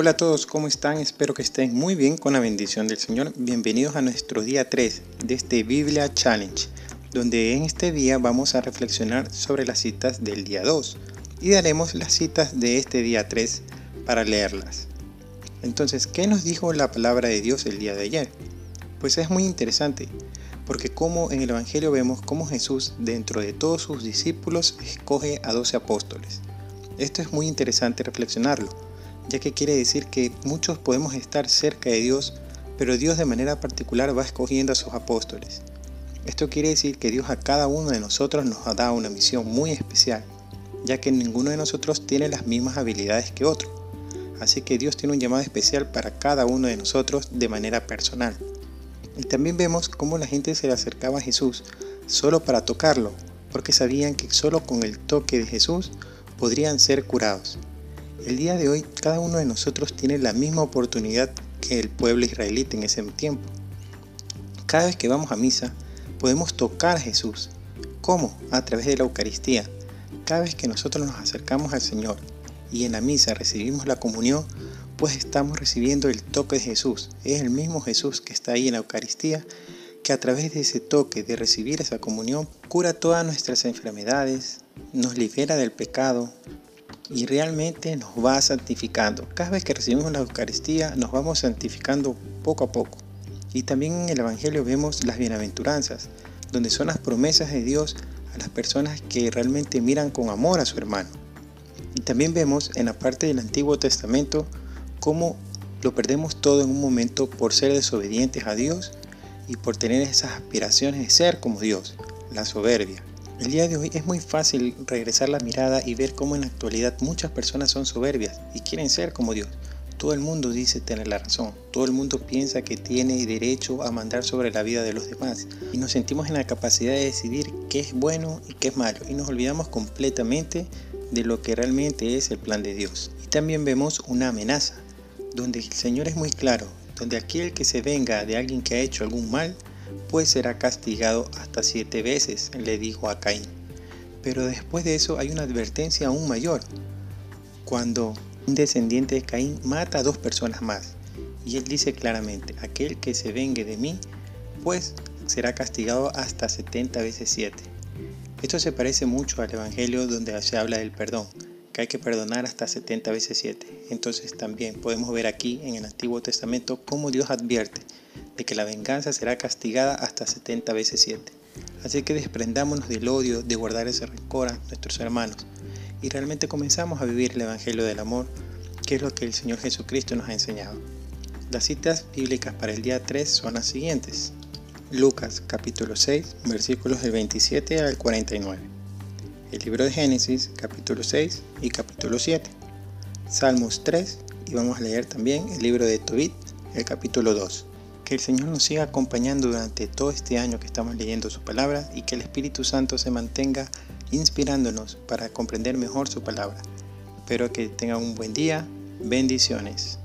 Hola a todos, ¿cómo están? Espero que estén muy bien con la bendición del Señor. Bienvenidos a nuestro día 3 de este Biblia Challenge, donde en este día vamos a reflexionar sobre las citas del día 2 y daremos las citas de este día 3 para leerlas. Entonces, ¿qué nos dijo la palabra de Dios el día de ayer? Pues es muy interesante, porque como en el Evangelio vemos cómo Jesús dentro de todos sus discípulos escoge a 12 apóstoles. Esto es muy interesante reflexionarlo ya que quiere decir que muchos podemos estar cerca de Dios, pero Dios de manera particular va escogiendo a sus apóstoles. Esto quiere decir que Dios a cada uno de nosotros nos ha dado una misión muy especial, ya que ninguno de nosotros tiene las mismas habilidades que otro. Así que Dios tiene un llamado especial para cada uno de nosotros de manera personal. Y también vemos cómo la gente se le acercaba a Jesús solo para tocarlo, porque sabían que solo con el toque de Jesús podrían ser curados. El día de hoy cada uno de nosotros tiene la misma oportunidad que el pueblo israelita en ese tiempo. Cada vez que vamos a misa podemos tocar a Jesús. ¿Cómo? A través de la Eucaristía. Cada vez que nosotros nos acercamos al Señor y en la misa recibimos la comunión, pues estamos recibiendo el toque de Jesús. Es el mismo Jesús que está ahí en la Eucaristía que a través de ese toque de recibir esa comunión cura todas nuestras enfermedades, nos libera del pecado, y realmente nos va santificando. Cada vez que recibimos la Eucaristía nos vamos santificando poco a poco. Y también en el Evangelio vemos las bienaventuranzas, donde son las promesas de Dios a las personas que realmente miran con amor a su hermano. Y también vemos en la parte del Antiguo Testamento cómo lo perdemos todo en un momento por ser desobedientes a Dios y por tener esas aspiraciones de ser como Dios, la soberbia. El día de hoy es muy fácil regresar la mirada y ver cómo en la actualidad muchas personas son soberbias y quieren ser como Dios. Todo el mundo dice tener la razón, todo el mundo piensa que tiene derecho a mandar sobre la vida de los demás y nos sentimos en la capacidad de decidir qué es bueno y qué es malo y nos olvidamos completamente de lo que realmente es el plan de Dios. Y también vemos una amenaza, donde el Señor es muy claro, donde aquel que se venga de alguien que ha hecho algún mal, pues será castigado hasta siete veces, le dijo a Caín. Pero después de eso hay una advertencia aún mayor, cuando un descendiente de Caín mata a dos personas más. Y él dice claramente, aquel que se vengue de mí, pues será castigado hasta 70 veces 7. Esto se parece mucho al Evangelio donde se habla del perdón, que hay que perdonar hasta 70 veces 7. Entonces también podemos ver aquí en el Antiguo Testamento cómo Dios advierte de que la venganza será castigada hasta 70 veces 7. Así que desprendámonos del odio, de guardar ese rencor a nuestros hermanos y realmente comenzamos a vivir el Evangelio del Amor, que es lo que el Señor Jesucristo nos ha enseñado. Las citas bíblicas para el día 3 son las siguientes. Lucas capítulo 6 versículos del 27 al 49. El libro de Génesis capítulo 6 y capítulo 7. Salmos 3 y vamos a leer también el libro de Tobit, el capítulo 2. Que el Señor nos siga acompañando durante todo este año que estamos leyendo su palabra y que el Espíritu Santo se mantenga inspirándonos para comprender mejor su palabra. Espero que tengan un buen día. Bendiciones.